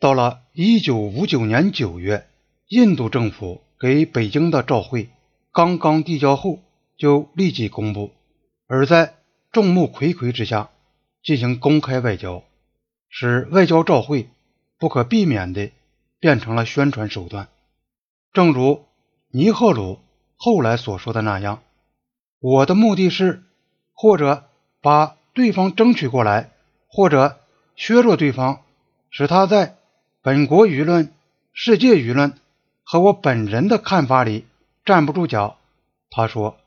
到了一九五九年九月，印度政府给北京的照会刚刚递交后，就立即公布，而在众目睽睽之下进行公开外交，使外交照会不可避免地变成了宣传手段。正如尼赫鲁后来所说的那样，我的目的是或者把对方争取过来，或者削弱对方，使他在本国舆论、世界舆论和我本人的看法里站不住脚。他说：“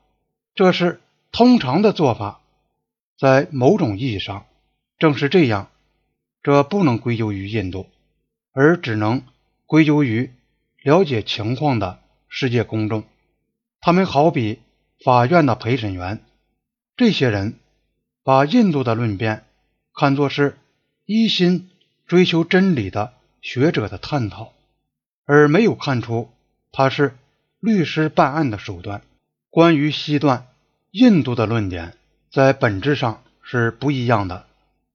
这是通常的做法，在某种意义上正是这样。这不能归咎于印度，而只能归咎于了解情况的世界公众。他们好比法院的陪审员，这些人把印度的论辩看作是一心追求真理的学者的探讨，而没有看出他是律师办案的手段。”关于西段，印度的论点在本质上是不一样的。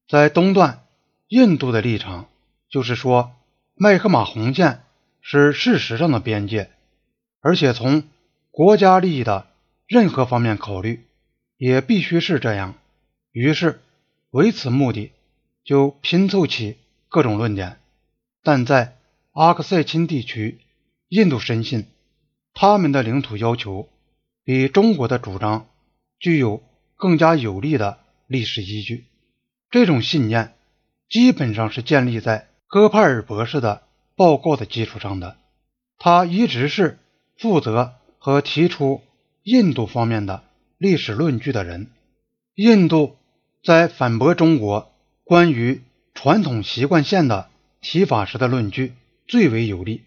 在东段，印度的立场就是说，麦克马洪线是事实上的边界，而且从国家利益的任何方面考虑，也必须是这样。于是，为此目的，就拼凑起各种论点。但在阿克塞钦地区，印度深信他们的领土要求。比中国的主张具有更加有力的历史依据。这种信念基本上是建立在戈帕尔博士的报告的基础上的。他一直是负责和提出印度方面的历史论据的人。印度在反驳中国关于传统习惯线的提法时的论据最为有力。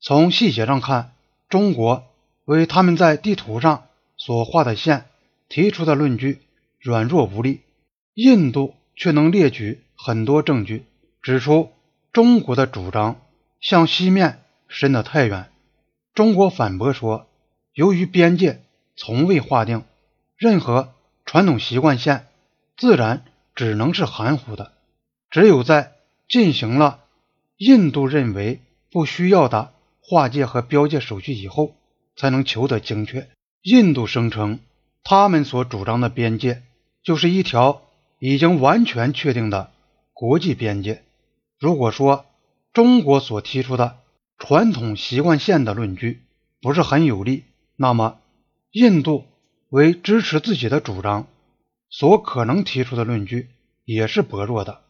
从细节上看，中国。为他们在地图上所画的线提出的论据软弱无力，印度却能列举很多证据，指出中国的主张向西面伸得太远。中国反驳说，由于边界从未划定，任何传统习惯线自然只能是含糊的。只有在进行了印度认为不需要的划界和标界手续以后。才能求得精确。印度声称，他们所主张的边界就是一条已经完全确定的国际边界。如果说中国所提出的传统习惯线的论据不是很有力，那么印度为支持自己的主张所可能提出的论据也是薄弱的。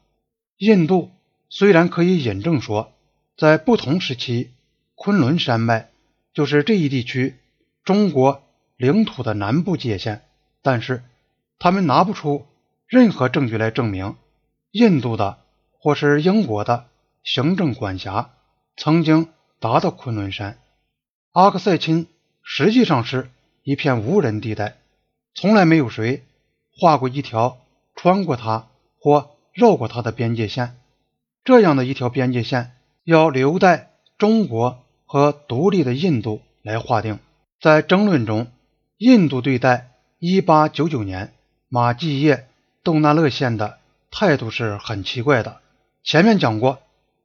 印度虽然可以引证说，在不同时期，昆仑山脉。就是这一地区中国领土的南部界限，但是他们拿不出任何证据来证明印度的或是英国的行政管辖曾经达到昆仑山。阿克塞钦实际上是一片无人地带，从来没有谁画过一条穿过它或绕过它的边界线。这样的一条边界线要留待中国。和独立的印度来划定。在争论中，印度对待1899年马继业杜纳勒线的态度是很奇怪的。前面讲过，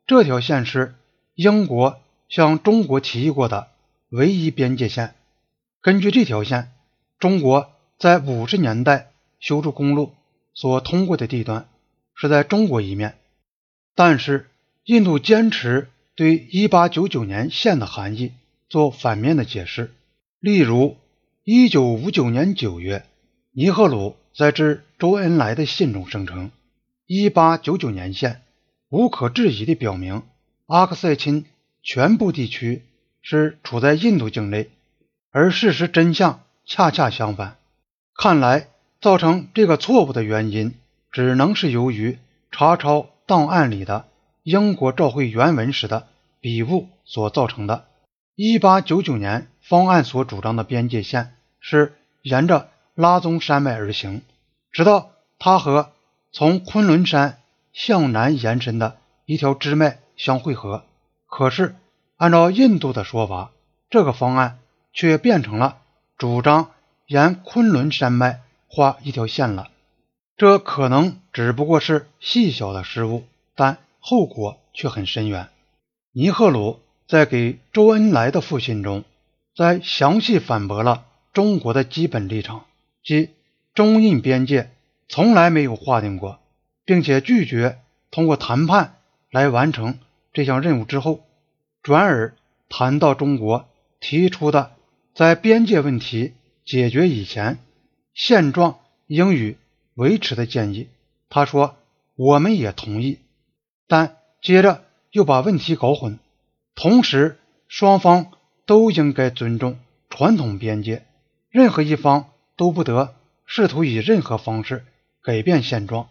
这条线是英国向中国提议过的唯一边界线。根据这条线，中国在50年代修筑公路所通过的地段是在中国一面，但是印度坚持。对1899年线的含义做反面的解释，例如1959年9月，尼赫鲁在致周恩来的信中声称，1899年线无可置疑地表明阿克塞钦全部地区是处在印度境内，而事实真相恰恰相反。看来，造成这个错误的原因，只能是由于查抄档案里的。英国照会原文时的笔误所造成的。1899年方案所主张的边界线是沿着拉宗山脉而行，直到它和从昆仑山向南延伸的一条支脉相汇合。可是，按照印度的说法，这个方案却变成了主张沿昆仑山脉画一条线了。这可能只不过是细小的失误，但。后果却很深远。尼赫鲁在给周恩来的复信中，在详细反驳了中国的基本立场，即中印边界从来没有划定过，并且拒绝通过谈判来完成这项任务之后，转而谈到中国提出的在边界问题解决以前，现状应予维持的建议。他说：“我们也同意。”但接着又把问题搞混，同时双方都应该尊重传统边界，任何一方都不得试图以任何方式改变现状。